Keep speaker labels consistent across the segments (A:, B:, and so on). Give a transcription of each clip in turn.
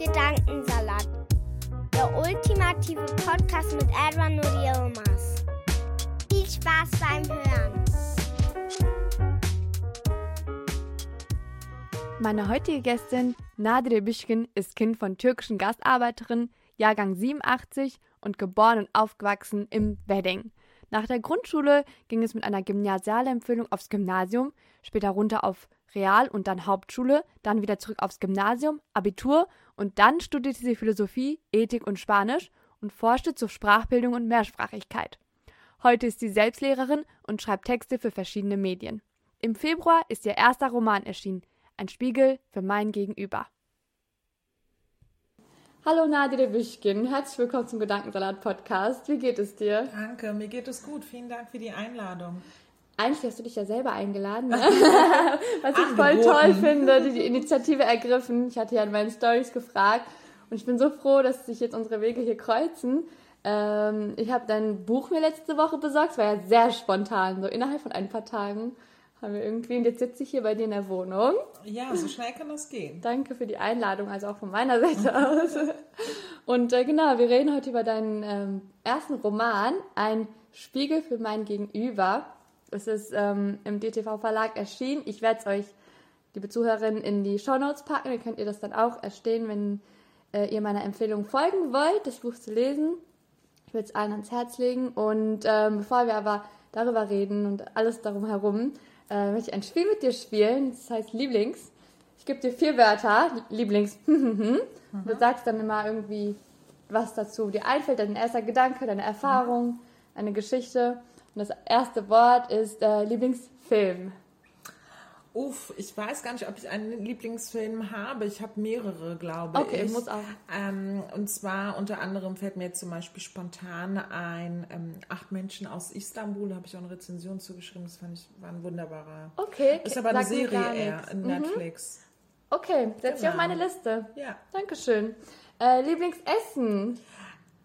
A: Gedankensalat, der ultimative Podcast mit Edwin und Yilmaz. Viel Spaß beim Hören.
B: Meine heutige Gästin, Nadire Bişkin, ist Kind von türkischen Gastarbeiterinnen, Jahrgang 87 und geboren und aufgewachsen im Wedding. Nach der Grundschule ging es mit einer Gymnasialempfehlung aufs Gymnasium, später runter auf Real- und dann Hauptschule, dann wieder zurück aufs Gymnasium, Abitur und dann studierte sie Philosophie, Ethik und Spanisch und forschte zur Sprachbildung und Mehrsprachigkeit. Heute ist sie Selbstlehrerin und schreibt Texte für verschiedene Medien. Im Februar ist ihr erster Roman erschienen, ein Spiegel für mein Gegenüber. Hallo Nadire Büschkin, herzlich willkommen zum Gedankensalat-Podcast. Wie geht es dir?
C: Danke, mir geht es gut. Vielen Dank für die Einladung.
B: Eigentlich hast du dich ja selber eingeladen, ne? was ich voll toll finde, die, die Initiative ergriffen. Ich hatte ja in meinen Stories gefragt und ich bin so froh, dass sich jetzt unsere Wege hier kreuzen. Ähm, ich habe dein Buch mir letzte Woche besorgt, es war ja sehr spontan, so innerhalb von ein paar Tagen haben wir irgendwie, und jetzt sitze ich hier bei dir in der Wohnung.
C: Ja, so schnell kann das gehen.
B: Danke für die Einladung, also auch von meiner Seite aus. Und äh, genau, wir reden heute über deinen ähm, ersten Roman, Ein Spiegel für mein Gegenüber. Es ist ähm, im DTV-Verlag erschienen. Ich werde es euch, liebe Zuhörerinnen, in die Shownotes packen. Dann könnt ihr das dann auch erstehen, wenn äh, ihr meiner Empfehlung folgen wollt, das Buch zu lesen. Ich würde es allen ans Herz legen. Und ähm, bevor wir aber darüber reden und alles darum herum, äh, möchte ich ein Spiel mit dir spielen. Das heißt Lieblings. Ich gebe dir vier Wörter, Lieblings. Du sagst dann immer irgendwie, was dazu dir einfällt, dein erster Gedanke, deine Erfahrung, eine Geschichte. Und das erste Wort ist äh, Lieblingsfilm.
C: Uff, ich weiß gar nicht, ob ich einen Lieblingsfilm habe. Ich habe mehrere, glaube
B: Okay,
C: ich.
B: muss auch.
C: Ähm, und zwar unter anderem fällt mir jetzt zum Beispiel spontan ein ähm, Acht Menschen aus Istanbul. Da habe ich auch eine Rezension zugeschrieben. Das fand ich war ein wunderbarer.
B: Okay,
C: Ist aber eine Serie eher in
B: Mhm.
C: Netflix.
B: Okay, setz dich auf
C: Genau.
B: meine Liste.
C: Ja.
B: Dankeschön. Äh, Lieblingsessen.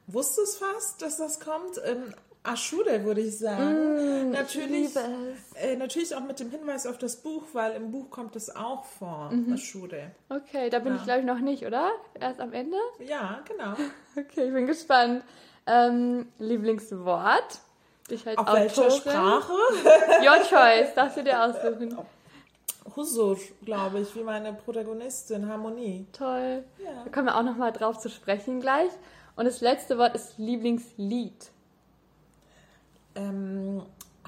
C: Wusste es fast, dass das kommt? Ähm, Aschule, würde ich sagen. natürlich,
B: Mm, liebe es.
C: Äh, natürlich auch mit dem Hinweis auf das Buch, weil im Buch kommt es auch vor,
B: Mhm.
C: Aschule.
B: Okay, da bin
C: Ja.
B: ich glaube ich noch nicht, oder? Erst am Ende?
C: Ja, genau.
B: Okay, ich bin gespannt. Ähm, Lieblingswort? Ich als
C: Auf
B: Autorin.
C: welcher Sprache?
B: Your choice, darfst du dir aussuchen.
C: Husur, glaube ich, wie meine Protagonistin, Harmonie.
B: Toll.
C: Ja.
B: Da kommen wir auch noch mal drauf zu sprechen gleich. Und das letzte Wort ist Lieblingslied.
C: Ähm,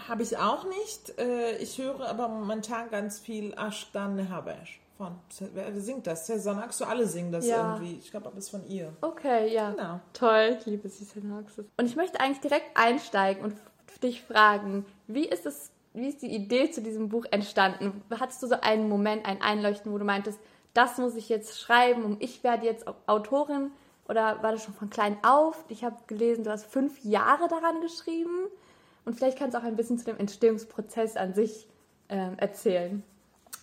C: Habe ich auch nicht. Äh, ich höre aber momentan ganz viel Ashtan Habesh. Von, wer singt das? Sezen Aksu, alle singen das
B: Ja.
C: irgendwie. Ich glaube, aber es ist von ihr.
B: Okay, ja.
C: Genau.
B: Toll, ich liebe Cecil Hoxes. Und ich möchte eigentlich direkt einsteigen und dich fragen, wie ist es, wie ist die Idee zu diesem Buch entstanden? Hattest du so einen Moment, ein Einleuchten, wo du meintest, das muss ich jetzt schreiben und ich werde jetzt Autorin? Oder war das schon von klein auf? Ich habe gelesen, du hast fünf Jahre daran geschrieben. Und vielleicht kannst du auch ein bisschen zu dem Entstehungsprozess an sich ähm, erzählen.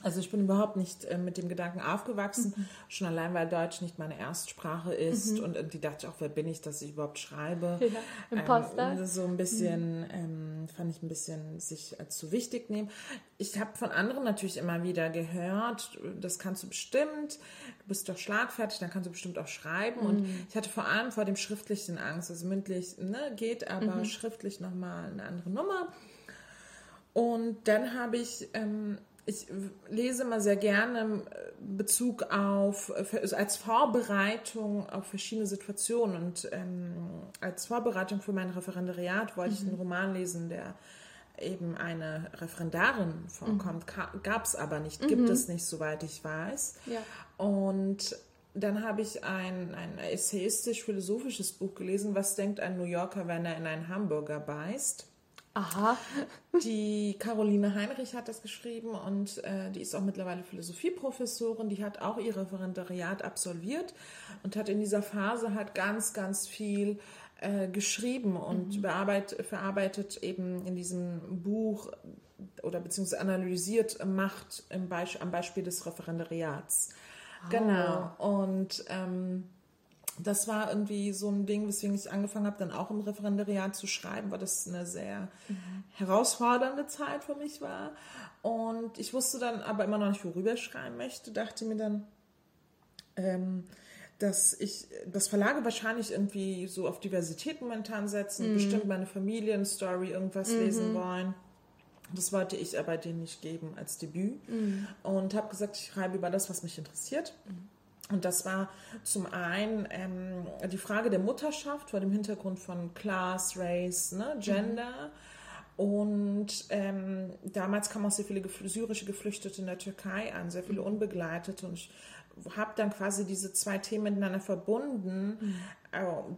C: Also ich bin überhaupt nicht äh, mit dem Gedanken aufgewachsen, schon allein weil Deutsch nicht meine Erstsprache ist und äh, die dachte ich auch, wer bin ich, dass ich überhaupt schreibe.
B: Ja, Imposter.
C: Ähm, ist so ein bisschen, ähm, fand ich ein bisschen sich als zu wichtig nehmen. Ich habe von anderen natürlich immer wieder gehört, das kannst du bestimmt, du bist doch schlagfertig, dann kannst du bestimmt auch schreiben. Und ich hatte vor allem vor dem Schriftlichen Angst, also mündlich ne, geht, aber schriftlich nochmal eine andere Nummer. Und dann habe ich, ähm, ich lese immer sehr gerne äh, Bezug auf, äh, also als Vorbereitung auf verschiedene Situationen. Und ähm, als Vorbereitung für mein Referendariat wollte ich einen Roman lesen, der eben eine Referendarin vorkommt. Gab es aber nicht, gibt es nicht, soweit ich weiß.
B: Ja.
C: Und dann habe ich ein, ein essayistisch-philosophisches Buch gelesen, Was denkt ein New Yorker, wenn er in einen Hamburger beißt?
B: Aha.
C: Die Caroline Heinrich hat das geschrieben und äh, die ist auch mittlerweile Philosophieprofessorin. Die hat auch ihr Referendariat absolviert und hat in dieser Phase halt ganz, ganz viel äh, geschrieben und mhm. bearbeitet, verarbeitet eben in diesem Buch oder beziehungsweise analysiert Macht im Beisp am Beispiel des Referendariats. Oh. Genau. Und ähm, das war irgendwie so ein Ding, weswegen ich angefangen habe, dann auch im Referendariat zu schreiben, weil das eine sehr mhm. herausfordernde Zeit für mich war. Und ich wusste dann aber immer noch nicht, worüber ich schreiben möchte, dachte mir dann, ähm, dass ich, das Verlage wahrscheinlich irgendwie so auf Diversität momentan setzen, mhm. bestimmt meine Familienstory irgendwas mhm. lesen wollen. Das wollte ich aber denen nicht geben als Debüt mhm. und habe gesagt, ich schreibe über das, was mich interessiert. Mhm. Und das war zum einen ähm, die Frage der Mutterschaft vor dem Hintergrund von Class, Race, ne, Gender. Mhm. Und ähm, damals kamen auch sehr viele syrische Geflüchtete in der Türkei an, sehr viele mhm. Unbegleitete. Und ich habe dann quasi diese zwei Themen miteinander verbunden, mhm.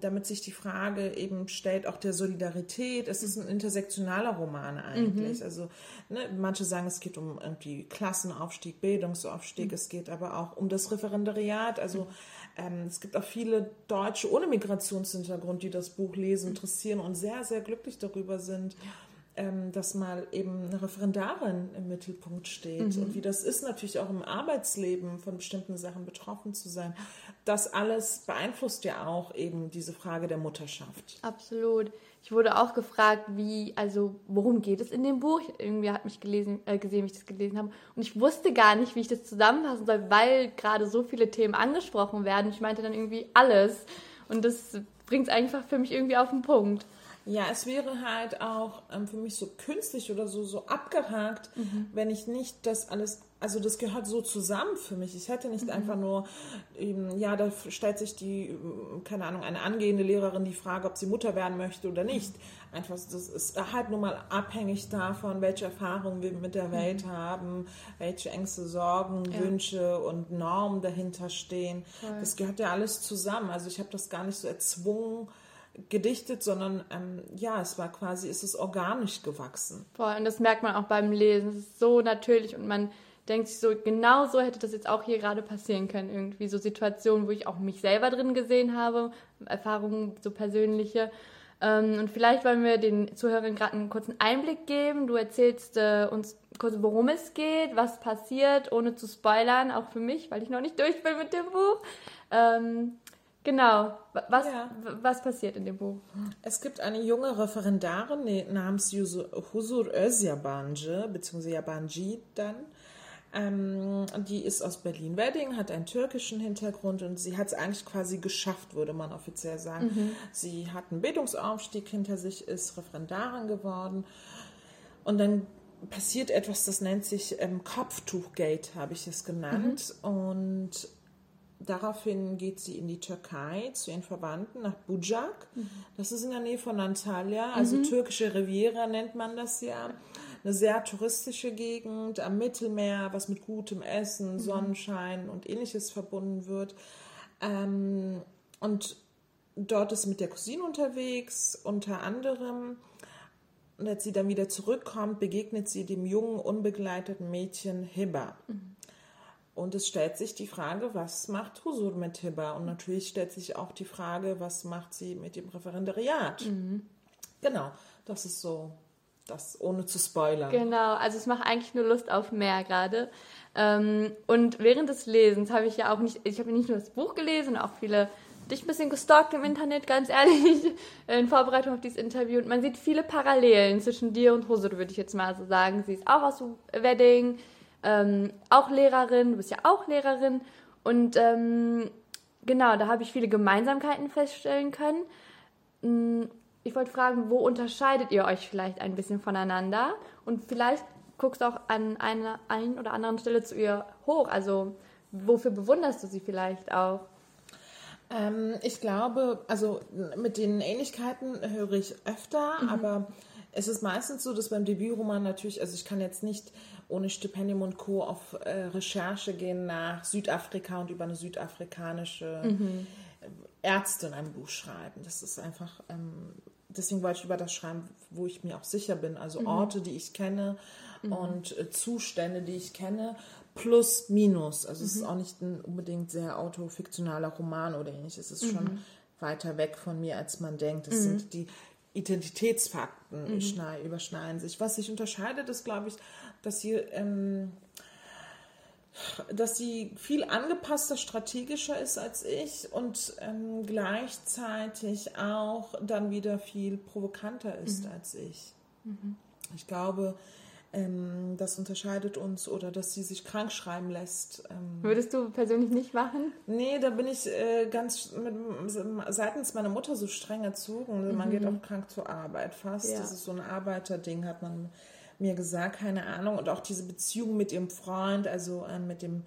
C: Damit sich die Frage eben stellt, auch der Solidarität. Es ist ein intersektionaler Roman eigentlich. Mhm. Also ne, manche sagen, es geht um irgendwie Klassenaufstieg, Bildungsaufstieg, mhm. es geht aber auch um das Referendariat. Also ähm, es gibt auch viele Deutsche ohne Migrationshintergrund, die das Buch lesen, interessieren und sehr, sehr glücklich darüber sind. Ja ähm, dass mal eben eine Referendarin im Mittelpunkt steht mhm. und wie das ist natürlich auch im Arbeitsleben von bestimmten Sachen betroffen zu sein. Das alles beeinflusst ja auch eben diese Frage der Mutterschaft.
B: Absolut. Ich wurde auch gefragt, wie, also worum geht es in dem Buch? Irgendwie hat mich gelesen, äh, gesehen, wie ich das gelesen habe. Und ich wusste gar nicht, wie ich das zusammenfassen soll, weil gerade so viele Themen angesprochen werden. Ich meinte dann irgendwie alles. Und das bringt es einfach für mich irgendwie auf den Punkt.
C: Ja, es wäre halt auch ähm, für mich so künstlich oder so, so abgehakt, mhm. wenn ich nicht das alles, also das gehört so zusammen für mich. Ich hätte nicht mhm. einfach nur, ähm, ja, da stellt sich die, ähm, keine Ahnung, eine angehende Lehrerin die Frage, ob sie Mutter werden möchte oder nicht. Mhm. Einfach, das ist halt nur mal abhängig davon, welche Erfahrungen wir mit der Welt mhm. haben, welche Ängste, Sorgen, ja. Wünsche und Normen dahinter stehen. Voll. Das gehört ja alles zusammen. Also ich habe das gar nicht so erzwungen, gedichtet, sondern ähm, ja, es war quasi, es ist organisch gewachsen.
B: Voll, und das merkt man auch beim Lesen. Es ist so natürlich und man denkt sich so, genau so hätte das jetzt auch hier gerade passieren können. Irgendwie so Situationen, wo ich auch mich selber drin gesehen habe, Erfahrungen so persönliche. Ähm, und vielleicht wollen wir den Zuhörern gerade einen kurzen Einblick geben. Du erzählst äh, uns kurz, worum es geht, was passiert, ohne zu spoilern, auch für mich, weil ich noch nicht durch bin mit dem Buch. Ähm, Genau. Was, ja. was passiert in dem Buch?
C: Es gibt eine junge Referendarin namens Huzur Özyabancı, beziehungsweise Yabanji dann. Ähm, die ist aus Berlin-Wedding, hat einen türkischen Hintergrund und sie hat es eigentlich quasi geschafft, würde man offiziell sagen. Mhm. Sie hat einen Bildungsaufstieg hinter sich, ist Referendarin geworden und dann passiert etwas, das nennt sich ähm, Kopftuchgate, habe ich es genannt. Mhm. Und Daraufhin geht sie in die Türkei zu ihren Verwandten nach Bujak. Mhm. Das ist in der Nähe von Antalya, also mhm. türkische Riviera nennt man das ja. Eine sehr touristische Gegend am Mittelmeer, was mit gutem Essen, mhm. Sonnenschein und ähnliches verbunden wird. Ähm, und dort ist sie mit der Cousine unterwegs, unter anderem. Und als sie dann wieder zurückkommt, begegnet sie dem jungen, unbegleiteten Mädchen Hiba. Mhm. Und es stellt sich die Frage, was macht Husur mit Hibba? Und natürlich stellt sich auch die Frage, was macht sie mit dem Referendariat? Mhm. Genau, das ist so, das ohne zu spoilern.
B: Genau, also es macht eigentlich nur Lust auf mehr gerade. Ähm, und während des Lesens habe ich ja auch nicht, ich habe nicht nur das Buch gelesen, auch viele dich ein bisschen gestalkt im Internet, ganz ehrlich, in Vorbereitung auf dieses Interview. Und man sieht viele Parallelen zwischen dir und Husur, würde ich jetzt mal so sagen. Sie ist auch aus Wedding, ähm, auch Lehrerin, du bist ja auch Lehrerin. Und ähm, genau, da habe ich viele Gemeinsamkeiten feststellen können. Hm, ich wollte fragen, wo unterscheidet ihr euch vielleicht ein bisschen voneinander? Und vielleicht guckst du auch an einer ein oder anderen Stelle zu ihr hoch. Also wofür bewunderst du sie vielleicht auch?
C: Ähm, ich glaube, also mit den Ähnlichkeiten höre ich öfter, mhm. aber es ist meistens so, dass beim Debütroman natürlich, also ich kann jetzt nicht ohne Stipendium und Co. auf äh, Recherche gehen nach Südafrika und über eine südafrikanische mhm. Ärztin ein Buch schreiben. Das ist einfach, ähm, deswegen wollte ich über das schreiben, wo ich mir auch sicher bin. Also mhm. Orte, die ich kenne mhm. und äh, Zustände, die ich kenne, plus minus. Also es ist mhm. auch nicht ein unbedingt sehr autofiktionaler Roman oder ähnliches. Es ist schon mhm. weiter weg von mir, als man denkt. Das sind die Identitätsfakten überschneiden sich. Was sich unterscheidet, ist, glaube ich, dass sie ähm, dass sie viel angepasster, strategischer ist als ich und ähm, gleichzeitig auch dann wieder viel provokanter ist mhm. als ich. Mhm. Ich glaube, ähm, das unterscheidet uns oder dass sie sich krank schreiben lässt.
B: Ähm, Würdest du persönlich nicht machen?
C: Nee, da bin ich äh, ganz mit, seitens meiner Mutter so streng erzogen. Mhm. Man geht auch krank zur Arbeit fast. Ja. Das ist so ein Arbeiterding, hat man mir gesagt, keine Ahnung. Und auch diese Beziehung mit ihrem Freund, also äh, mit dem,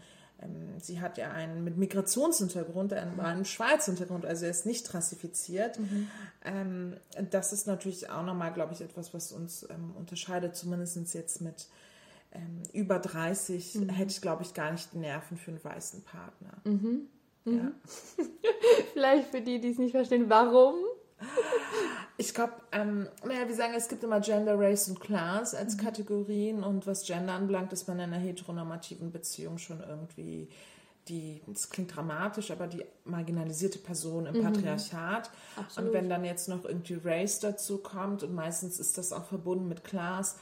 C: sie hat ja einen mit Migrationshintergrund, einen, einen Schweizer Hintergrund, also er ist nicht rassifiziert. Mhm. Ähm, das ist natürlich auch nochmal, glaube ich, etwas, was uns ähm, unterscheidet, zumindest jetzt mit ähm, über 30 mhm. hätte ich, glaube ich, gar nicht die Nerven für einen weißen Partner. Mhm. Ja. Mhm.
B: Vielleicht für die, die es nicht verstehen, warum?
C: Ich glaube, ähm, naja, wir sagen, es gibt immer Gender, Race und Class als mhm. Kategorien und was Gender anbelangt, ist man in einer heteronormativen Beziehung schon irgendwie die, das klingt dramatisch, aber die marginalisierte Person im mhm. Patriarchat. Absolut. Und wenn dann jetzt noch irgendwie Race dazu kommt und meistens ist das auch verbunden mit Class,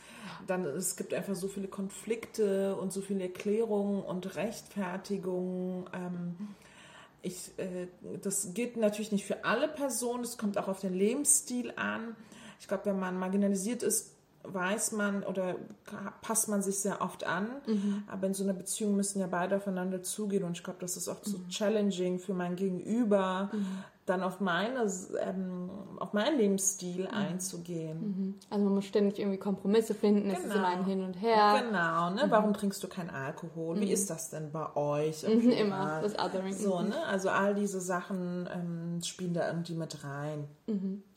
C: dann es gibt einfach so viele Konflikte und so viele Erklärungen und Rechtfertigungen. Ähm, ich, äh, das gilt natürlich nicht für alle Personen, es kommt auch auf den Lebensstil an. Ich glaube, wenn man marginalisiert ist, weiß man oder passt man sich sehr oft an. Mhm. Aber in so einer Beziehung müssen ja beide aufeinander zugehen. Und ich glaube, das ist oft so mhm. challenging für mein Gegenüber, mhm. dann auf, meine, ähm, auf meinen Lebensstil mhm. einzugehen.
B: Mhm. Also man muss ständig irgendwie Kompromisse finden. Genau. Es ist immer ein Hin und Her.
C: Genau. Ne? Mhm. Warum trinkst du keinen Alkohol? Wie ist das denn bei euch?
B: immer das Othering.
C: So, ne? Also all diese Sachen ähm, spielen da irgendwie mit rein.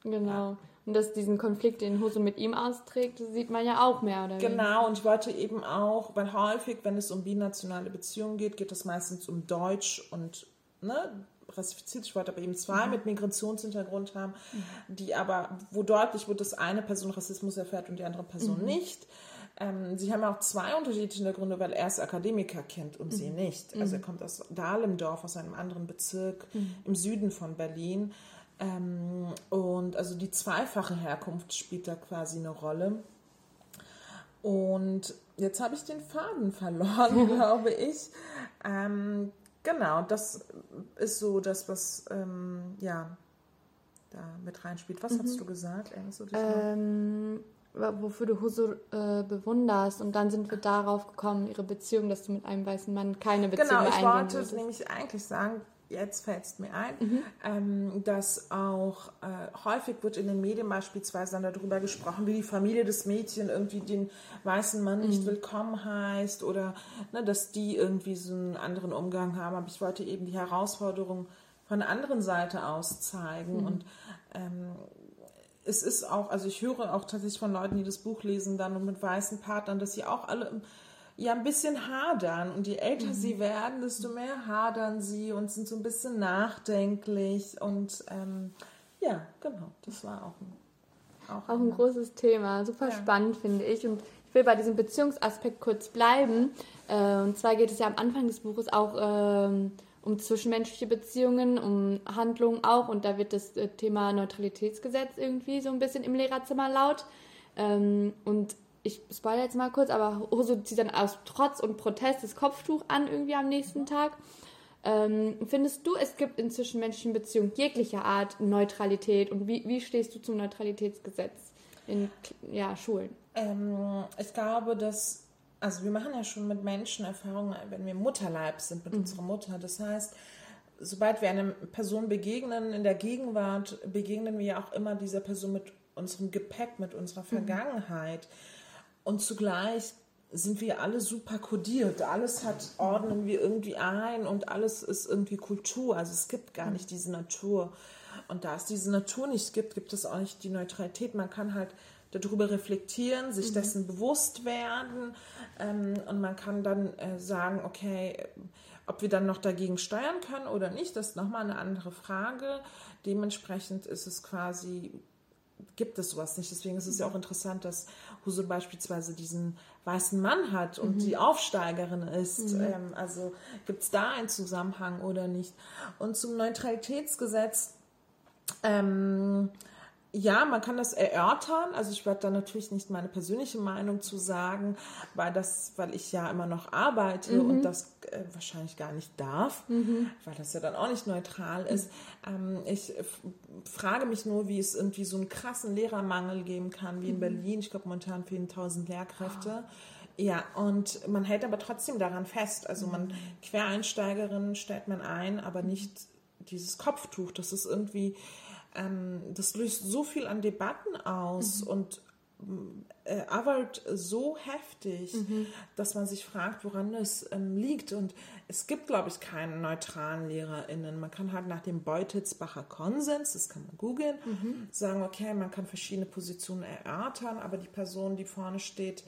B: Genau. Ja. Und dass diesen Konflikt, den Hose mit ihm austrägt, sieht man ja auch mehr, oder?
C: Genau, und ich wollte eben auch, weil häufig, wenn es um binationale Beziehungen geht, geht es meistens um Deutsch und ne, rassifiziert. Ich wollte aber eben zwei mhm. mit Migrationshintergrund haben, mhm. die aber, wo deutlich wird, dass eine Person Rassismus erfährt und die andere Person mhm. nicht. Ähm, sie haben auch zwei unterschiedliche Hintergründe, weil er ist Akademiker kennt und sie mhm. nicht. Also er mhm. kommt aus Dahlendorf, aus einem anderen Bezirk mhm. im Süden von Berlin. Ähm, und also die zweifache Herkunft spielt da quasi eine Rolle. Und jetzt habe ich den Faden verloren, glaube ich. Ähm, genau, das ist so das, was ähm, ja da mit reinspielt. Was mhm. hast du gesagt?
B: Ähm, wofür du Huso äh, bewunderst. Und dann sind wir darauf gekommen, ihre Beziehung, dass du mit einem weißen Mann keine Beziehung
C: eingehen Genau, ich wollte nämlich eigentlich sagen, jetzt fällt es mir ein, mhm. ähm, dass auch äh, häufig wird in den Medien beispielsweise dann darüber gesprochen, wie die Familie des Mädchen irgendwie den weißen Mann nicht mhm. willkommen heißt oder ne, dass die irgendwie so einen anderen Umgang haben. Aber ich wollte eben die Herausforderung von der anderen Seite aus zeigen mhm. und ähm, es ist auch, also ich höre auch tatsächlich von Leuten, die das Buch lesen dann und mit weißen Partnern, dass sie auch alle ja ein bisschen hadern. Und je älter mhm. sie werden, desto mehr hadern sie und sind so ein bisschen nachdenklich. Und ähm, ja, genau, das war auch ein,
B: auch, auch ein großes Thema. Super ja. spannend, finde ich. Und ich will bei diesem Beziehungsaspekt kurz bleiben. Äh, und zwar geht es ja am Anfang des Buches auch ähm, um zwischenmenschliche Beziehungen, um Handlungen auch. Und da wird das äh, Thema Neutralitätsgesetz irgendwie so ein bisschen im Lehrerzimmer laut. Ähm, und ich spoilere jetzt mal kurz, aber Hoso zieht dann aus Trotz und Protest das Kopftuch an irgendwie am nächsten Tag. Ähm, findest du, es gibt in zwischenmenschlichen Beziehungen jeglicher Art Neutralität und wie, wie stehst du zum Neutralitätsgesetz in ja, Schulen?
C: Ähm, ich glaube, dass, also wir machen ja schon mit Menschen Erfahrungen, wenn wir Mutterleib sind mit mhm. unserer Mutter. Das heißt, sobald wir einer Person begegnen, in der Gegenwart begegnen wir ja auch immer dieser Person mit unserem Gepäck, mit unserer mhm. Vergangenheit. Mhm. Und zugleich sind wir alle super kodiert. Alles hat, ordnen wir irgendwie ein und alles ist irgendwie Kultur. Also es gibt gar nicht diese Natur. Und da es diese Natur nicht gibt, gibt es auch nicht die Neutralität. Man kann halt darüber reflektieren, sich mhm. dessen bewusst werden ähm, und man kann dann äh, sagen, okay, ob wir dann noch dagegen steuern können oder nicht, das ist nochmal eine andere Frage. Dementsprechend ist es quasi gibt es sowas nicht. Deswegen ist es ja auch interessant, dass Husum beispielsweise diesen weißen Mann hat und die Aufsteigerin ist. Ähm, also gibt es da einen Zusammenhang oder nicht? Und zum Neutralitätsgesetz. Ähm, ja, man kann das erörtern. Also ich werde da natürlich nicht meine persönliche Meinung zu sagen, weil das, weil ich ja immer noch arbeite und das äh, wahrscheinlich gar nicht darf, weil das ja dann auch nicht neutral ist. Ähm, ich frage mich nur, wie es irgendwie so einen krassen Lehrermangel geben kann, wie in Berlin. Ich glaube, momentan fehlen 1000 Lehrkräfte. Ja, und man hält aber trotzdem daran fest. Also man Quereinsteigerinnen stellt man ein, aber nicht dieses Kopftuch. Das ist irgendwie, ähm, das löst so viel an Debatten aus und äh, arbeitet so heftig, dass man sich fragt, woran es ähm, liegt. Und es gibt, glaube ich, keinen neutralen LehrerInnen. Man kann halt nach dem Beutelsbacher Konsens, das kann man googeln, sagen, okay, man kann verschiedene Positionen erörtern, aber die Person, die vorne steht,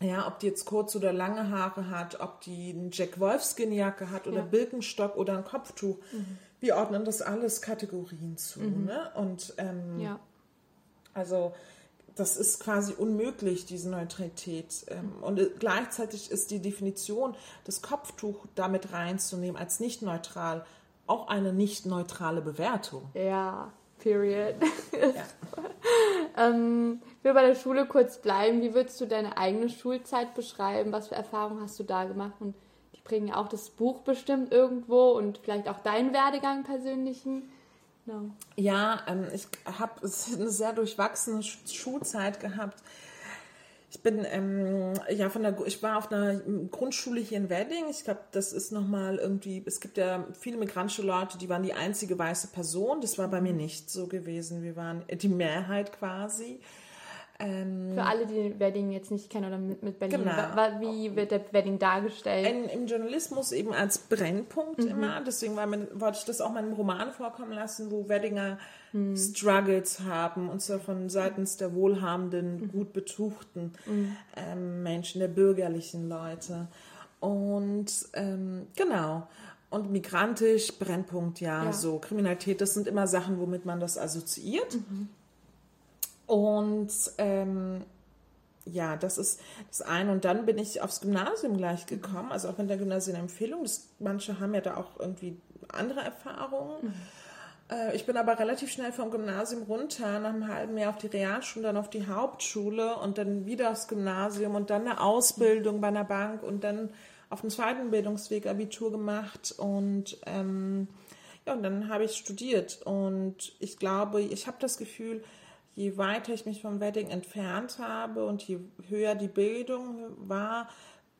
C: ja, ob die jetzt kurz oder lange Haare hat, ob die eine Jack Wolfskin-Jacke hat oder
B: Ja.
C: Birkenstock oder ein Kopftuch. Wir ordnen das alles Kategorien zu. Ne? Und ähm,
B: Ja.
C: also das ist quasi unmöglich, diese Neutralität. Ähm, und äh, gleichzeitig ist die Definition, das Kopftuch damit reinzunehmen als nicht neutral, auch eine nicht neutrale Bewertung.
B: Ja, period.
C: Ja.
B: ähm, ich will bei der Schule kurz bleiben. Wie würdest du deine eigene Schulzeit beschreiben? Was für Erfahrungen hast du da gemacht? Und die bringen auch das Buch bestimmt irgendwo und vielleicht auch deinen Werdegang persönlichen. Genau.
C: Ja, ähm, ich habe eine sehr durchwachsene Sch- Schulzeit gehabt. Ich bin ähm, ja von der ich war auf einer Grundschule hier in Wedding. Ich glaube, das ist noch mal irgendwie. Es gibt ja viele migrantische Leute, die waren die einzige weiße Person. Das war bei mir nicht so gewesen. Wir waren die Mehrheit quasi. Ähm,
B: Für alle, die Wedding jetzt nicht kennen oder mit, mit Berlin,
C: Genau.
B: wie wird der Wedding dargestellt?
C: in, im Journalismus eben als Brennpunkt immer. Deswegen mir, wollte ich das auch mal im Roman vorkommen lassen, wo Weddinger Struggles haben und zwar von seitens der wohlhabenden, gut betuchten ähm, Menschen, der bürgerlichen Leute. Und ähm, genau. Und migrantisch, Brennpunkt, ja,
B: Ja.
C: so Kriminalität, das sind immer Sachen, womit man das assoziiert. Und ähm, ja, das ist das eine. Und dann bin ich aufs Gymnasium gleich gekommen, also auch mit der Gymnasienempfehlung. Das, manche haben ja da auch irgendwie andere Erfahrungen. Äh, Ich bin aber relativ schnell vom Gymnasium runter, nach einem halben Jahr auf die Realschule, dann auf die Hauptschule und dann wieder aufs Gymnasium und dann eine Ausbildung bei einer Bank und dann auf dem zweiten Bildungsweg Abitur gemacht und ähm, ja, und dann habe ich studiert und ich glaube, ich habe das Gefühl, je weiter ich mich vom Wedding entfernt habe und je höher die Bildung war,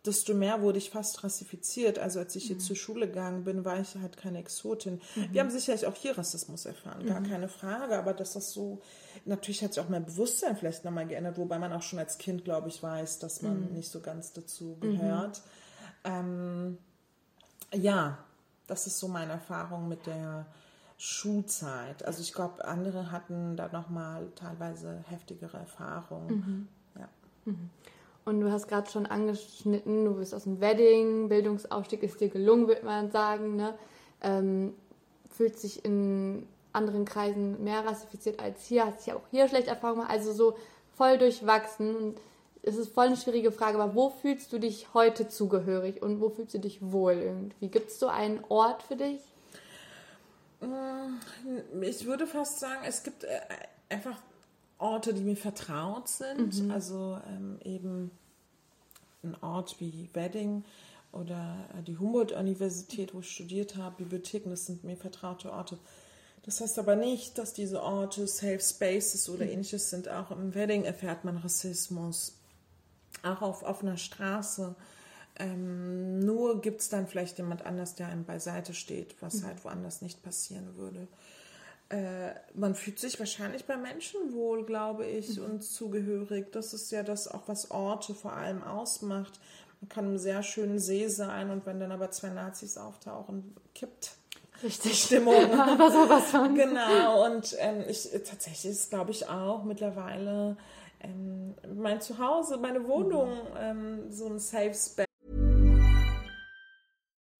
C: desto mehr wurde ich fast rassifiziert. Also als ich hier zur Schule gegangen bin, war ich halt keine Exotin. Wir haben sicherlich auch hier Rassismus erfahren, gar keine Frage, aber dass das so, natürlich hat sich auch mein Bewusstsein vielleicht nochmal geändert, wobei man auch schon als Kind, glaube ich, weiß, dass man nicht so ganz dazu gehört. Ähm, ja, das ist so meine Erfahrung mit der Schulzeit. Also ich glaube, andere hatten da nochmal teilweise heftigere Erfahrungen. Ja.
B: Und du hast gerade schon angeschnitten, du bist aus dem Wedding, Bildungsaufstieg ist dir gelungen, würde man sagen. Ne? Ähm, fühlt sich in anderen Kreisen mehr rassifiziert als hier, hast ja auch hier schlechte Erfahrungen gemacht, also so voll durchwachsen. Und es ist voll eine schwierige Frage, aber wo fühlst du dich heute zugehörig und wo fühlst du dich wohl irgendwie? Gibt es so einen Ort für dich?
C: Ich würde fast sagen, es gibt äh, einfach Orte, die mir vertraut sind. Also ähm, eben ein Ort wie Wedding oder äh, die Humboldt-Universität, wo ich studiert habe, Bibliotheken, das sind mir vertraute Orte. Das heißt aber nicht, dass diese Orte Safe Spaces oder ähnliches sind. Auch im Wedding erfährt man Rassismus, auch auf offener Straße. Ähm, nur gibt es dann vielleicht jemand anders, der einem beiseite steht, was halt woanders nicht passieren würde. Äh, man fühlt sich wahrscheinlich bei Menschen wohl, glaube ich, und zugehörig. Das ist ja das auch, was Orte vor allem ausmacht. Man kann im sehr schönen See sein und wenn dann aber zwei Nazis auftauchen, kippt
B: Richtig.
C: Stimmung.
B: was auch was von.
C: Genau, und ähm, ich, tatsächlich ist, glaube ich, auch mittlerweile ähm, mein Zuhause, meine Wohnung ähm, so ein Safe Space.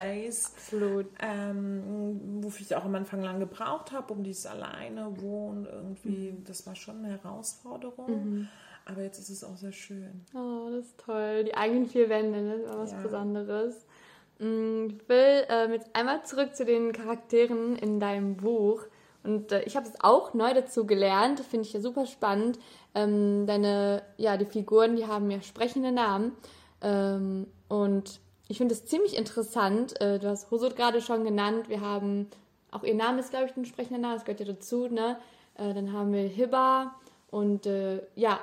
C: Absolut. Ähm, wofür ich auch am Anfang lang gebraucht habe, um dieses alleine wohnen irgendwie, mhm. das war schon eine Herausforderung. Mhm. Aber jetzt ist es auch sehr schön.
B: Oh, das ist toll. Die eigenen vier Wände, ne? das war was ja. Besonderes. Mm, ich will äh, jetzt einmal zurück zu den Charakteren in deinem Buch. Und äh, ich habe es auch neu dazu gelernt, finde ich ja super spannend. Ähm, deine, ja, die Figuren, die haben ja sprechende Namen. Ähm, und ich finde es ziemlich interessant. Äh, du hast Hosut gerade schon genannt. Wir haben, auch ihr Name ist, glaube ich, ein sprechender Name, das gehört ja dazu, ne? Äh, dann haben wir Hibba und äh, ja,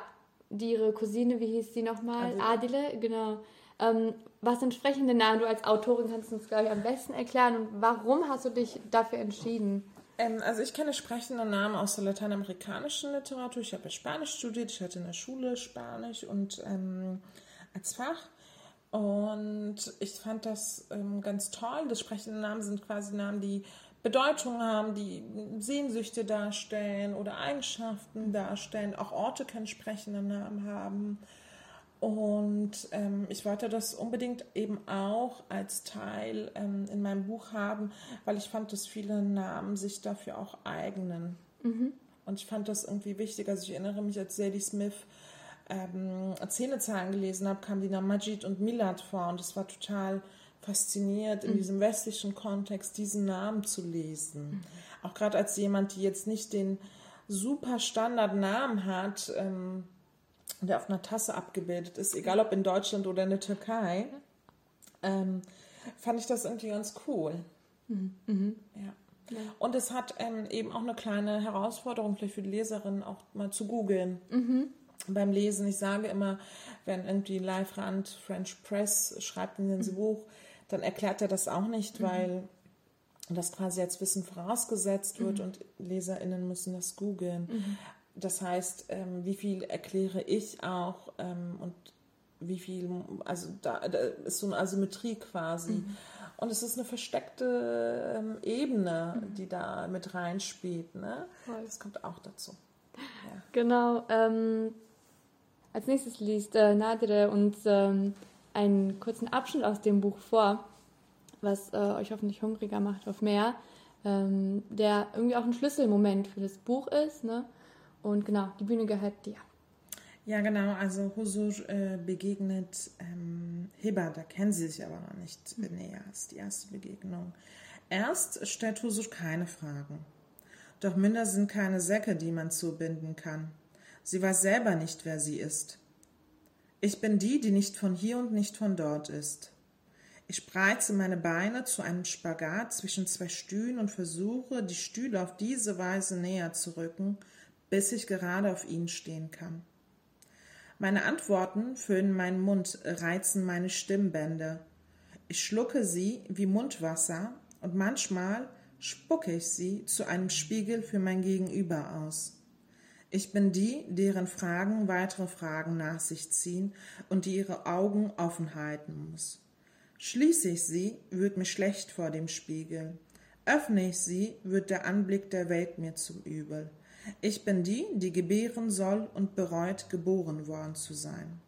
B: die ihre Cousine, wie hieß sie nochmal? Adile, Adile genau. Ähm, was sind sprechende Namen? Du als Autorin kannst uns, glaube ich, am besten erklären. Und warum hast du dich dafür entschieden?
C: Ähm, also ich kenne sprechende Namen aus der lateinamerikanischen Literatur. Ich habe Spanisch studiert, ich hatte in der Schule Spanisch und ähm, als Fach. Und ich fand das ähm, ganz toll. Das sprechende Namen sind quasi Namen, die Bedeutung haben, die Sehnsüchte darstellen oder Eigenschaften darstellen. Auch Orte können sprechende Namen haben. Und ähm, ich wollte das unbedingt eben auch als Teil ähm, in meinem Buch haben, weil ich fand, dass viele Namen sich dafür auch eignen. Mhm. Und ich fand das irgendwie wichtig. Also ich erinnere mich, als Sadie Smith ähm, Zählezahlen gelesen habe, kam die Namen Majid und Milad vor. Und es war total fasziniert, in mhm. diesem westlichen Kontext diesen Namen zu lesen. Mhm. Auch gerade als jemand, die jetzt nicht den super Standardnamen hat, ähm, der auf einer Tasse abgebildet ist, egal ob in Deutschland oder in der Türkei, ähm, fand ich das irgendwie ganz cool. Mhm. Mhm. Ja. Ja. Und es hat ähm, eben auch eine kleine Herausforderung vielleicht für die Leserin auch mal zu googeln. Mhm. Beim Lesen, ich sage immer, wenn irgendwie Live Rand French Press schreibt in sein mhm. Buch, dann erklärt er das auch nicht, mhm. weil das quasi als Wissen vorausgesetzt wird mhm. und LeserInnen müssen das googeln. Das heißt, ähm, wie viel erkläre ich auch ähm, und wie viel, also da, ist so eine Asymmetrie quasi. Und es ist eine versteckte ähm, Ebene, die da mit reinspielt. Ne? Das kommt auch dazu.
B: Ja. Genau. Ähm, als nächstes liest äh, Nadire uns ähm, einen kurzen Abschnitt aus dem Buch vor, was äh, euch hoffentlich hungriger macht auf mehr, ähm, der irgendwie auch ein Schlüsselmoment für das Buch ist. Ne? Und genau, die Bühne gehört dir.
C: Ja, genau. Also Husur äh, begegnet ähm, Hiba, da kennen sie sich aber noch nicht mhm. näher. Ist die erste Begegnung. Erst stellt Husur keine Fragen. Doch Münder sind keine Säcke, die man zubinden kann. Sie weiß selber nicht, wer sie ist. Ich bin die, die nicht von hier und nicht von dort ist. Ich spreize meine Beine zu einem Spagat zwischen zwei Stühlen und versuche, die Stühle auf diese Weise näher zu rücken, bis ich gerade auf ihnen stehen kann. Meine Antworten füllen meinen Mund, reizen meine Stimmbänder. Ich schlucke sie wie Mundwasser und manchmal spucke ich sie zu einem Spiegel für mein Gegenüber aus. Ich bin die, deren Fragen weitere Fragen nach sich ziehen und die ihre Augen offen halten muss. Schließe ich sie, wird mir schlecht vor dem Spiegel. Öffne ich sie, wird der Anblick der Welt mir zu übel. Ich bin die, die gebären soll und bereut, geboren worden zu sein.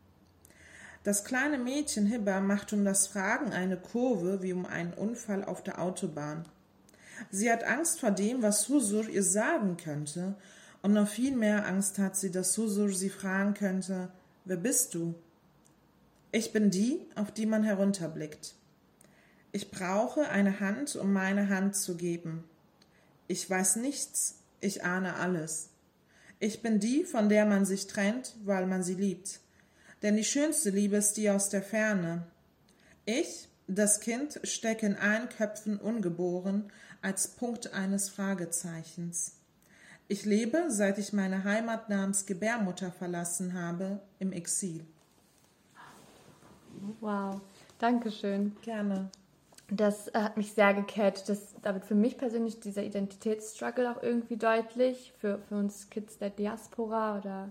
C: Das kleine Mädchen Hibber macht um das Fragen eine Kurve wie um einen Unfall auf der Autobahn. Sie hat Angst vor dem, was Husur ihr sagen könnte, und noch viel mehr Angst hat sie, dass Husur sie fragen könnte, wer bist du? Ich bin die, auf die man herunterblickt. Ich brauche eine Hand, um meine Hand zu geben. Ich weiß nichts, ich ahne alles. Ich bin die, von der man sich trennt, weil man sie liebt. Denn die schönste Liebe ist die aus der Ferne. Ich, das Kind, stecke in allen Köpfen ungeboren als Punkt eines Fragezeichens. Ich lebe, seit ich meine Heimat namens Gebärmutter verlassen habe, im Exil.
B: Wow, Dankeschön.
C: Gerne.
B: Das äh, hat mich sehr gecatcht. Das, da wird für mich persönlich dieser Identitätsstruggle auch irgendwie deutlich. Für, für uns Kids der Diaspora oder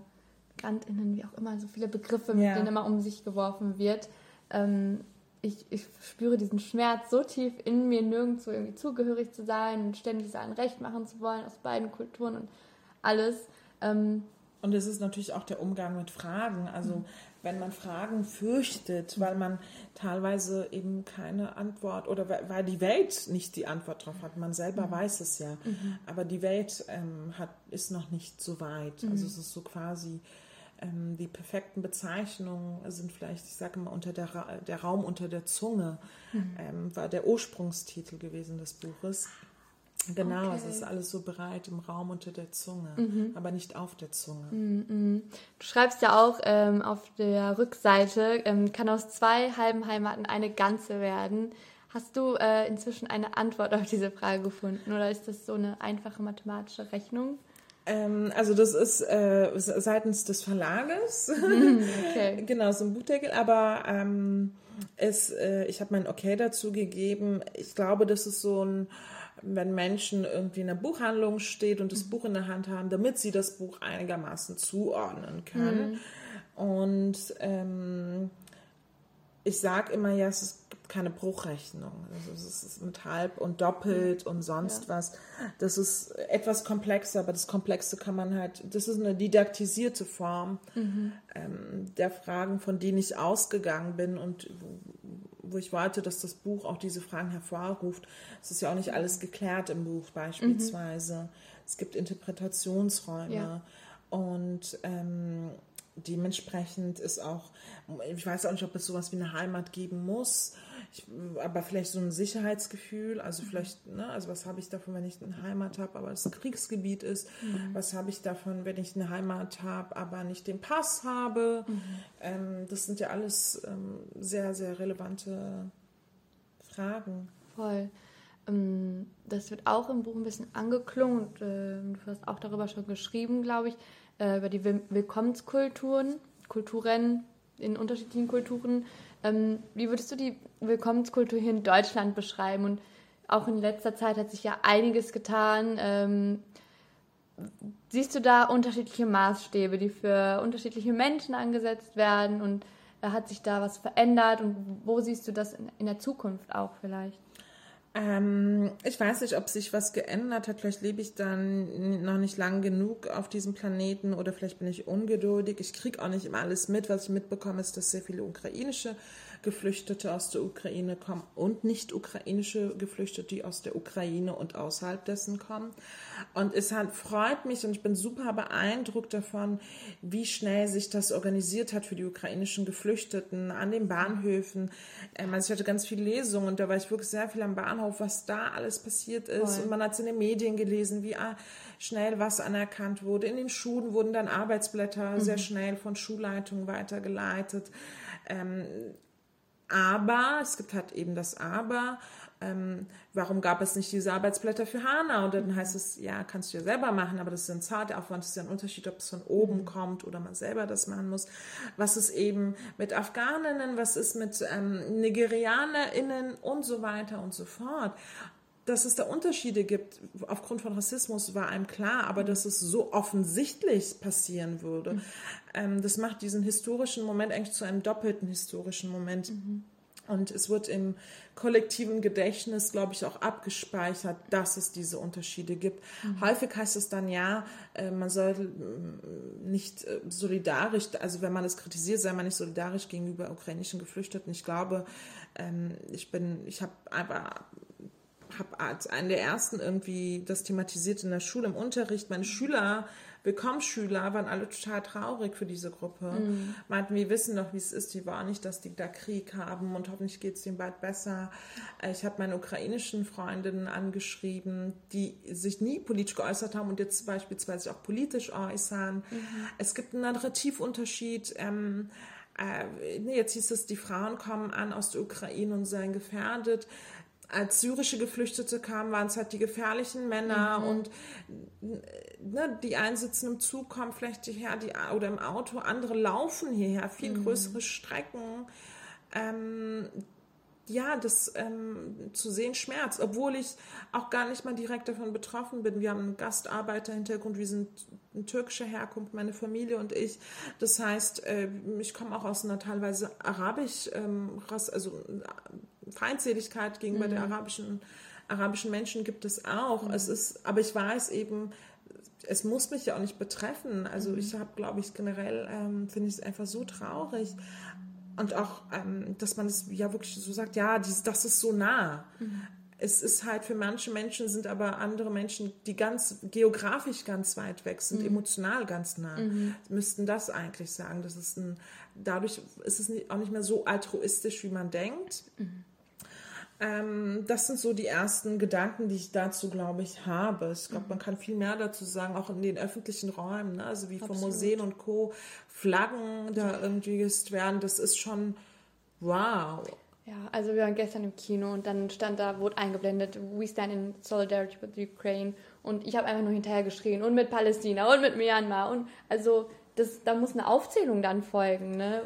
B: MigrantInnen, wie auch immer, so viele Begriffe, mit
C: Ja.
B: denen immer um sich geworfen wird. Ähm, ich, ich spüre diesen Schmerz so tief in mir, nirgendwo irgendwie zugehörig zu sein und ständig sein Recht machen zu wollen aus beiden Kulturen und alles. Ähm,
C: Und es ist natürlich auch der Umgang mit Fragen. Also wenn man Fragen fürchtet, weil man teilweise eben keine Antwort oder weil die Welt nicht die Antwort drauf hat. Man selber weiß es ja, aber die Welt ähm, hat, ist noch nicht so weit. Also es ist so quasi ähm, die perfekten Bezeichnungen sind vielleicht, ich sage mal, unter der, Ra der Raum unter der Zunge ähm, war der Ursprungstitel gewesen des Buches. Genau, es
B: Okay.
C: ist alles so bereit im Raum unter der Zunge, aber nicht auf der Zunge.
B: Du schreibst ja auch ähm, auf der Rückseite, ähm, kann aus zwei halben Heimaten eine ganze werden. Hast du äh, inzwischen eine Antwort auf diese Frage gefunden oder ist das so eine einfache mathematische Rechnung?
C: Ähm, also das ist äh, seitens des Verlages,
B: Okay.
C: genau, so ein Buchdeckel, aber ähm, es, äh, ich habe mein Okay dazu gegeben. Ich glaube, das ist so ein, wenn Menschen irgendwie in der Buchhandlung steht und das Buch in der Hand haben, damit sie das Buch einigermaßen zuordnen können. Und ähm, ich sage immer, ja, es gibt keine Bruchrechnung. Also es ist mit halb und doppelt und sonst was. Das ist etwas komplexer, aber das Komplexe kann man halt, das ist eine didaktisierte Form ähm, der Fragen, von denen ich ausgegangen bin und wo, wo ich wollte, dass das Buch auch diese Fragen hervorruft. Es ist ja auch nicht alles geklärt im Buch beispielsweise. Es gibt Interpretationsräume.
B: Ja.
C: Und ähm, dementsprechend ist auch, ich weiß auch nicht, ob es sowas wie eine Heimat geben muss, ich, aber vielleicht so ein Sicherheitsgefühl, also vielleicht, ne, also was habe ich davon, wenn ich eine Heimat habe, aber es ein Kriegsgebiet ist, was habe ich davon, wenn ich eine Heimat habe, aber nicht den Pass habe, ähm, das sind ja alles ähm, sehr, sehr relevante Fragen.
B: Voll. Ähm, das wird auch im Buch ein bisschen angeklungen und äh, du hast auch darüber schon geschrieben, glaube ich, äh, über die Will Willkommenskulturen, Kulturen in unterschiedlichen Kulturen. Ähm, wie würdest du die Willkommenskultur hier in Deutschland beschreiben? Und auch in letzter Zeit hat sich ja einiges getan. Ähm, siehst du da unterschiedliche Maßstäbe, die für unterschiedliche Menschen angesetzt werden? Und äh, hat sich da was verändert? Und wo siehst du das in, in der Zukunft auch vielleicht?
C: Ähm, ich weiß nicht, ob sich was geändert hat. Vielleicht lebe ich dann noch nicht lang genug auf diesem Planeten oder vielleicht bin ich ungeduldig. Ich kriege auch nicht immer alles mit. Was ich mitbekomme, ist, dass sehr viele ukrainische Geflüchtete aus der Ukraine kommen und nicht ukrainische Geflüchtete, die aus der Ukraine und außerhalb dessen kommen. Und es hat, freut mich und ich bin super beeindruckt davon, wie schnell sich das organisiert hat für die ukrainischen Geflüchteten an den Bahnhöfen. Ähm, also ich hatte ganz viele Lesungen und da war ich wirklich sehr viel am Bahnhof, was da alles passiert ist.
B: Voll.
C: Und man hat es in den Medien gelesen, wie ah, schnell was anerkannt wurde. In den Schulen wurden dann Arbeitsblätter sehr schnell von Schulleitungen weitergeleitet. Ähm, aber, es gibt halt eben das Aber, ähm, warum gab es nicht diese Arbeitsblätter für Hanau? Und dann heißt es, ja, kannst du ja selber machen, aber das ist ein Zartaufwand, das ist ja ein Unterschied, ob es von oben kommt oder man selber das machen muss. Was ist eben mit Afghaninnen, was ist mit ähm, NigerianerInnen und so weiter und so fort dass es da Unterschiede gibt aufgrund von Rassismus war einem klar, aber dass es so offensichtlich passieren würde, ähm, das macht diesen historischen Moment eigentlich zu einem doppelten historischen Moment. Und es wird im kollektiven Gedächtnis, glaube ich, auch abgespeichert, dass es diese Unterschiede gibt. Häufig heißt es dann ja, äh, man soll äh, nicht äh, solidarisch, also wenn man es kritisiert, sei man nicht solidarisch gegenüber ukrainischen Geflüchteten. Ich glaube, ähm, ich bin, ich habe einfach habe als einen der ersten irgendwie das thematisiert in der Schule im Unterricht. Meine Schüler, Willkommensschüler, waren alle total traurig für diese Gruppe. Meinten, wir wissen doch, wie es ist. Die war nicht, dass die da Krieg haben und hoffentlich geht es denen bald besser. Äh, Ich habe meine ukrainischen Freundinnen angeschrieben, die sich nie politisch geäußert haben und jetzt beispielsweise auch politisch äußern. Es gibt einen Narrativunterschied. Ähm, äh, jetzt hieß es, die Frauen kommen an aus der Ukraine und seien gefährdet als syrische Geflüchtete kamen, waren es halt die gefährlichen Männer und ne, die einen sitzen im Zug, kommen vielleicht hierher die, oder im Auto, andere laufen hierher, viel größere Strecken. Ähm, ja, das ähm, zu sehen schmerzt, obwohl ich auch gar nicht mal direkt davon betroffen bin. Wir haben einen Gastarbeiterhintergrund, wir sind eine türkische Herkunft, meine Familie und ich. Das heißt, äh, ich komme auch aus einer teilweise arabisch, ähm, also Feindseligkeit gegenüber mhm. der arabischen, arabischen Menschen gibt es auch. Mhm. Es ist, aber ich weiß eben, es muss mich ja auch nicht betreffen. Also mhm. ich habe, glaube ich, generell ähm, finde ich es einfach so traurig. Und auch, ähm, dass man es ja wirklich so sagt, ja, dies, das ist so nah. Mhm. Es ist halt für manche Menschen sind aber andere Menschen, die ganz geografisch ganz weit weg sind, mhm. emotional ganz nah, mhm. müssten das eigentlich sagen. Das ist ein, dadurch ist es auch nicht mehr so altruistisch, wie man denkt. Ähm, das sind so die ersten Gedanken, die ich dazu, glaube ich, habe. Ich glaube, mhm. man kann viel mehr dazu sagen, auch in den öffentlichen Räumen, ne? also wie von Museen und Co. Flaggen da irgendwie gehisst werden. Das ist schon wow.
B: Ja, also wir waren gestern im Kino und dann stand da, wurde eingeblendet, We stand in solidarity with Ukraine. Und ich habe einfach nur hinterher geschrien und mit Palästina und mit Myanmar. Und also das, da muss eine Aufzählung dann folgen, ne?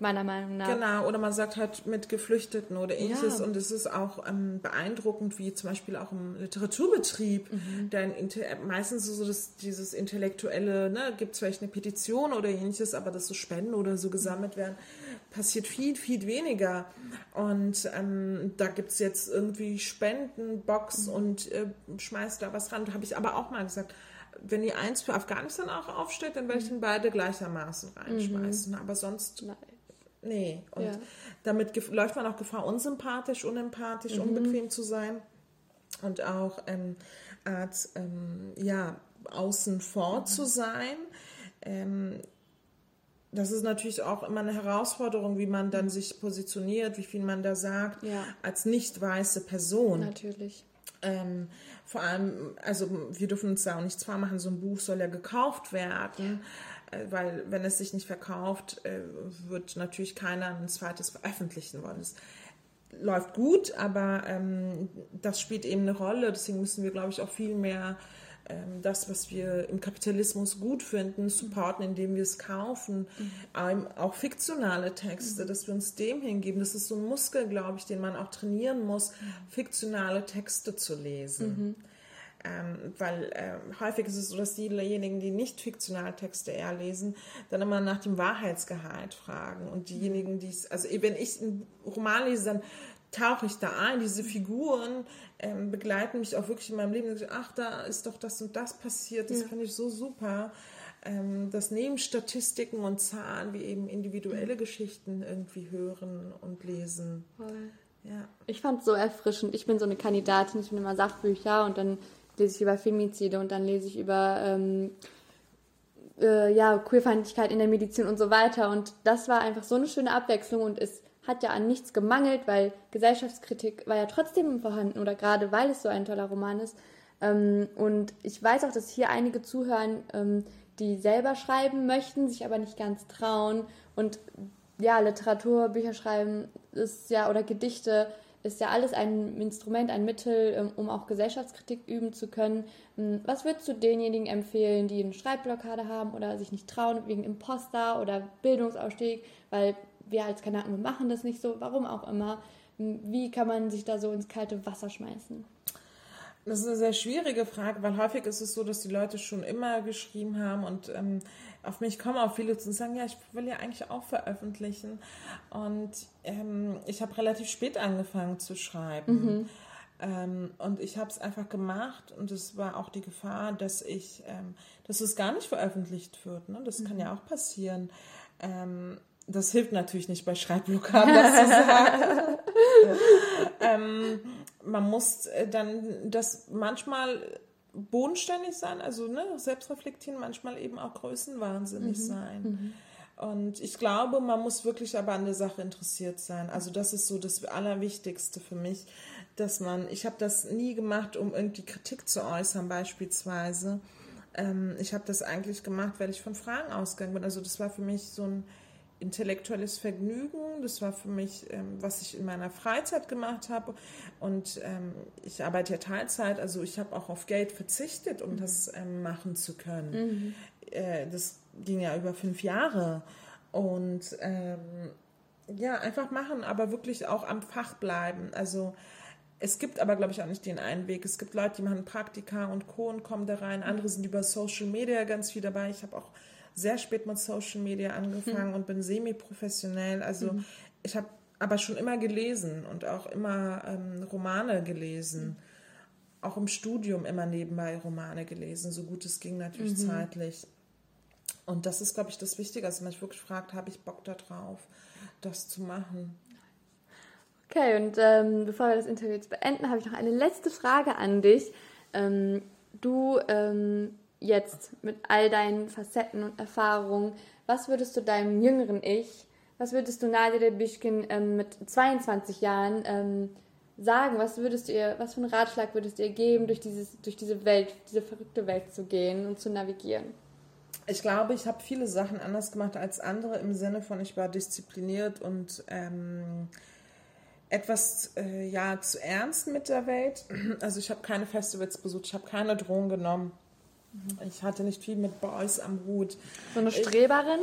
B: Meiner Meinung nach.
C: Genau, oder man sagt halt mit Geflüchteten oder ähnliches. Ja. Und es ist auch ähm, beeindruckend, wie zum Beispiel auch im Literaturbetrieb, mhm. denn meistens so das, dieses intellektuelle, ne, gibt es vielleicht eine Petition oder ähnliches, aber dass so Spenden oder so gesammelt werden, passiert viel, viel weniger. Und ähm, da gibt es jetzt irgendwie Spendenbox mhm. und äh, schmeißt da was ran. Da habe ich aber auch mal gesagt, wenn die eins für Afghanistan auch aufsteht, dann werde ich den beide gleichermaßen reinschmeißen. Mhm. Aber sonst. Nee, und ja. damit läuft man auch Gefahr, unsympathisch, unempathisch, mhm. unbequem zu sein und auch ähm, als ähm, ja, außen vor mhm. zu sein. Ähm, das ist natürlich auch immer eine Herausforderung, wie man dann sich positioniert, wie viel man da sagt, ja. als nicht weiße Person.
B: Natürlich.
C: Ähm, vor allem, also wir dürfen uns da auch nichts vormachen, so ein Buch soll ja gekauft werden. Ja weil wenn es sich nicht verkauft, äh, wird natürlich keiner ein zweites veröffentlichen wollen. Es läuft gut, aber ähm, das spielt eben eine Rolle. Deswegen müssen wir, glaube ich, auch viel mehr ähm, das, was wir im Kapitalismus gut finden, supporten, indem wir es kaufen. Mhm. Ähm, auch fiktionale Texte, mhm. dass wir uns dem hingeben. Das ist so ein Muskel, glaube ich, den man auch trainieren muss, mhm. fiktionale Texte zu lesen. Mhm. Ähm, weil äh, häufig ist es so, dass diejenigen, die nicht fiktionale Texte eher lesen, dann immer nach dem Wahrheitsgehalt fragen. Und diejenigen, die es, also wenn ich einen Roman lese, dann tauche ich da ein. Diese Figuren ähm, begleiten mich auch wirklich in meinem Leben. Ach, da ist doch das und das passiert. Das ja. finde ich so super. Ähm, dass neben Statistiken und Zahlen wir eben individuelle Geschichten irgendwie hören und lesen.
B: Voll. Ja. Ich fand es so erfrischend. Ich bin so eine Kandidatin, ich bin immer Sachbücher und dann lese ich über Femizide und dann lese ich über ähm, äh, ja, Queerfeindlichkeit in der Medizin und so weiter. Und das war einfach so eine schöne Abwechslung und es hat ja an nichts gemangelt, weil Gesellschaftskritik war ja trotzdem vorhanden oder gerade weil es so ein toller Roman ist. Ähm, und ich weiß auch, dass hier einige zuhören, ähm, die selber schreiben möchten, sich aber nicht ganz trauen. Und ja, Literatur, Bücher schreiben ist ja oder Gedichte ist ja alles ein Instrument, ein Mittel, ähm, um auch Gesellschaftskritik üben zu können. Ähm, was würdest du denjenigen empfehlen, die eine Schreibblockade haben oder sich nicht trauen wegen Imposter oder Bildungsausstieg, weil wir als Kanaken, machen das nicht so, warum auch immer. Ähm, wie kann man sich da so ins kalte Wasser schmeißen?
C: Das ist eine sehr schwierige Frage, weil häufig ist es so, dass die Leute schon immer geschrieben haben und ähm, auf mich kommen auch viele zu sagen, ja, ich will ja eigentlich auch veröffentlichen. Und ähm, ich habe relativ spät angefangen zu schreiben. Mhm. Ähm, und ich habe es einfach gemacht und es war auch die Gefahr, dass ich, ähm, dass es gar nicht veröffentlicht wird. Ne? Das mhm. kann ja auch passieren. Ähm, das hilft natürlich nicht bei Schreibblockaden, das zu sagen. ähm, man muss äh, dann das manchmal bodenständig sein, also ne, selbst reflektieren, manchmal eben auch größenwahnsinnig mhm. sein. Mhm. Und ich glaube, man muss wirklich aber an der Sache interessiert sein. Also das ist so das Allerwichtigste für mich, dass man, ich habe das nie gemacht, um irgendwie Kritik zu äußern beispielsweise. Ähm, ich habe das eigentlich gemacht, weil ich von Fragen ausgegangen bin. Also das war für mich so ein intellektuelles Vergnügen. Das war für mich, ähm, was ich in meiner Freizeit gemacht habe. Und ähm, ich arbeite ja Teilzeit, also ich habe auch auf Geld verzichtet, um mhm. das ähm, machen zu können. Mhm. Äh, das ging ja über fünf Jahre. Und ähm, ja, einfach machen, aber wirklich auch am Fach bleiben. Also es gibt aber, glaube ich, auch nicht den einen Weg. Es gibt Leute, die machen Praktika und Co. und kommen da rein. Andere sind über Social Media ganz viel dabei. Ich habe auch sehr spät mit Social Media angefangen mhm. und bin semi-professionell. Also mhm. ich habe aber schon immer gelesen und auch immer ähm, Romane gelesen. Mhm. Auch im Studium immer nebenbei Romane gelesen, so gut es ging natürlich mhm. zeitlich. Und das ist, glaube ich, das Wichtige, dass man sich wirklich fragt, habe ich Bock darauf, das zu machen.
B: Okay, und ähm, bevor wir das Interview jetzt beenden, habe ich noch eine letzte Frage an dich. Ähm, du ähm, jetzt mit all deinen Facetten und Erfahrungen, was würdest du deinem jüngeren Ich, was würdest du Nadia Bischkin ähm, mit 22 Jahren ähm, sagen? Was würdest du ihr, was für einen Ratschlag würdest du ihr geben, durch, dieses, durch diese Welt, diese verrückte Welt zu gehen und zu navigieren?
C: Ich glaube, ich habe viele Sachen anders gemacht als andere im Sinne von, ich war diszipliniert und ähm, etwas äh, ja zu ernst mit der Welt. Also ich habe keine Festivals besucht, ich habe keine Drohungen genommen. Ich hatte nicht viel mit Boys am Hut.
B: So eine Streberin?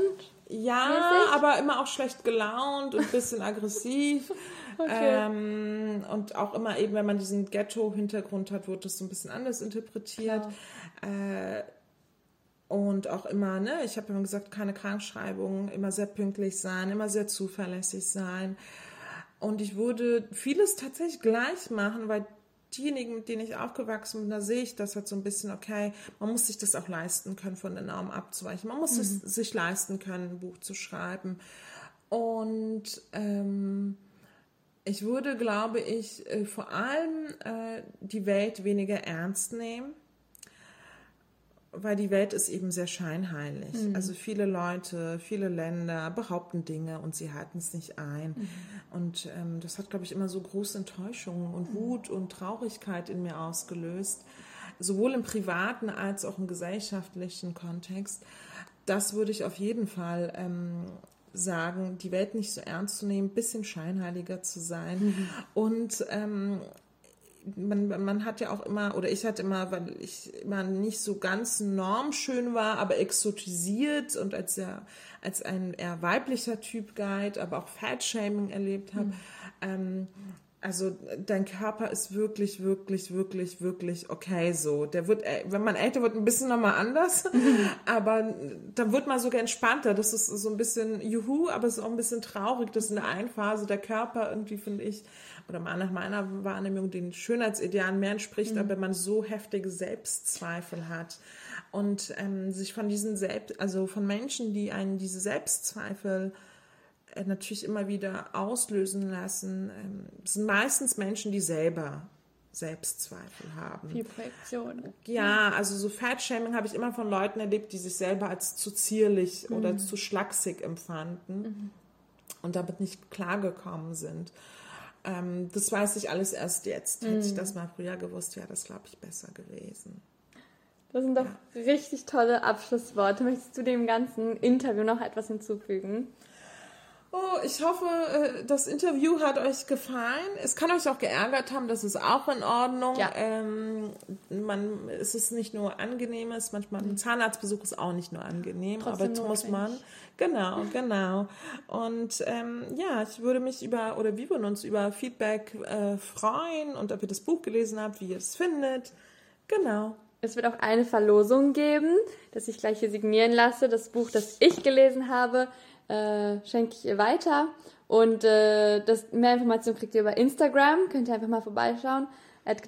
C: Ich, ja, mäßig? aber immer auch schlecht gelaunt und ein bisschen aggressiv. Okay. Ähm, und auch immer eben, wenn man diesen Ghetto-Hintergrund hat, wird das so ein bisschen anders interpretiert. Äh, und auch immer, ne, ich habe immer gesagt, keine Krankschreibung, immer sehr pünktlich sein, immer sehr zuverlässig sein. Und ich würde vieles tatsächlich gleich machen, weil diejenigen, mit denen ich aufgewachsen bin, da sehe ich das halt so ein bisschen, okay, man muss sich das auch leisten können, von den Normen abzuweichen. Man muss mhm. es sich leisten können, ein Buch zu schreiben. Und ähm, ich würde, glaube ich, äh, vor allem äh, die Welt weniger ernst nehmen weil die Welt ist eben sehr scheinheilig. Mhm. Also viele Leute, viele Länder behaupten Dinge und sie halten es nicht ein. Mhm. Und ähm, das hat, glaube ich, immer so große Enttäuschungen und mhm. Wut und Traurigkeit in mir ausgelöst, sowohl im privaten als auch im gesellschaftlichen Kontext. Das würde ich auf jeden Fall ähm, sagen, die Welt nicht so ernst zu nehmen, ein bisschen scheinheiliger zu sein mhm. und ähm, man, man hat ja auch immer, oder ich hatte immer, weil ich immer nicht so ganz normschön war, aber exotisiert und als, ja, als ein eher weiblicher Typ Guide, aber auch Fat-Shaming erlebt habe. Mhm. Ähm, also dein Körper ist wirklich, wirklich, wirklich, wirklich okay so. Der wird, äh, wenn man älter wird, ein bisschen nochmal anders, mhm. aber dann wird man sogar entspannter. Das ist so ein bisschen juhu, aber es ist auch ein bisschen traurig, dass in der einen Phase der Körper irgendwie, finde ich, oder nach meiner Wahrnehmung den Schönheitsidealen mehr entspricht, mhm. aber man so heftige Selbstzweifel hat und ähm, sich von diesen Selbst, also von Menschen, die einen diese Selbstzweifel äh, natürlich immer wieder auslösen lassen, ähm, sind meistens Menschen, die selber Selbstzweifel haben.
B: Viel Projektion.
C: Ja, also so Fatshaming habe ich immer von Leuten erlebt, die sich selber als zu zierlich mhm. oder zu schlaksig empfanden mhm. und damit nicht klargekommen sind. Ähm, das weiß ich alles erst jetzt. Hätte ich das mhm. mal früher gewusst, wäre das, glaube ich, besser gewesen.
B: Das sind doch ja. richtig tolle Abschlussworte. Möchtest du dem ganzen Interview noch etwas hinzufügen?
C: Oh, ich hoffe, äh, das Interview hat euch gefallen. Es kann euch auch geärgert haben, das ist auch in Ordnung. Ja. Ähm, man, es ist nicht nur angenehm, es manchmal ein Zahnarztbesuch ist auch nicht nur angenehm, Trotzdem aber das muss man. Genau, genau. Und ähm, ja, ich würde mich über, oder wir würden uns über Feedback äh, freuen und ob ihr das Buch gelesen habt, wie ihr es findet. Genau.
B: Es wird auch eine Verlosung geben, das ich gleich hier signieren lasse. Das Buch, das ich gelesen habe, äh, schenke ich ihr weiter. Und äh, das, mehr Informationen kriegt ihr über Instagram. Könnt ihr einfach mal vorbeischauen. At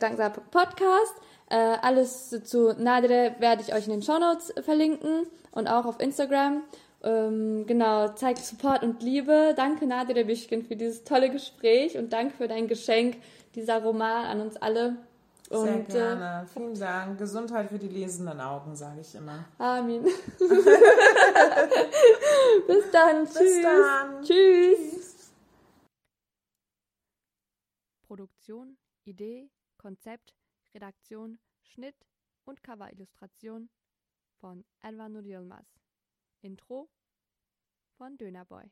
B: Podcast. Äh, alles zu Nadre werde ich euch in den Show Notes verlinken und auch auf Instagram. Ähm, genau, zeigt Support und Liebe. Danke Nadire Bischkin für dieses tolle Gespräch und danke für dein Geschenk, dieser Roman an uns alle.
C: Sehr und, äh, gerne. Äh, Vielen Dank. Gesundheit für die lesenden Augen, sage ich immer.
B: Amen. Bis dann.
C: Bis Tschüss. Dann.
B: Tschüss. Produktion, Idee, Konzept, Redaktion, Schnitt und Coverillustration von Elvanur Yilmaz. Intro von Dönerboy.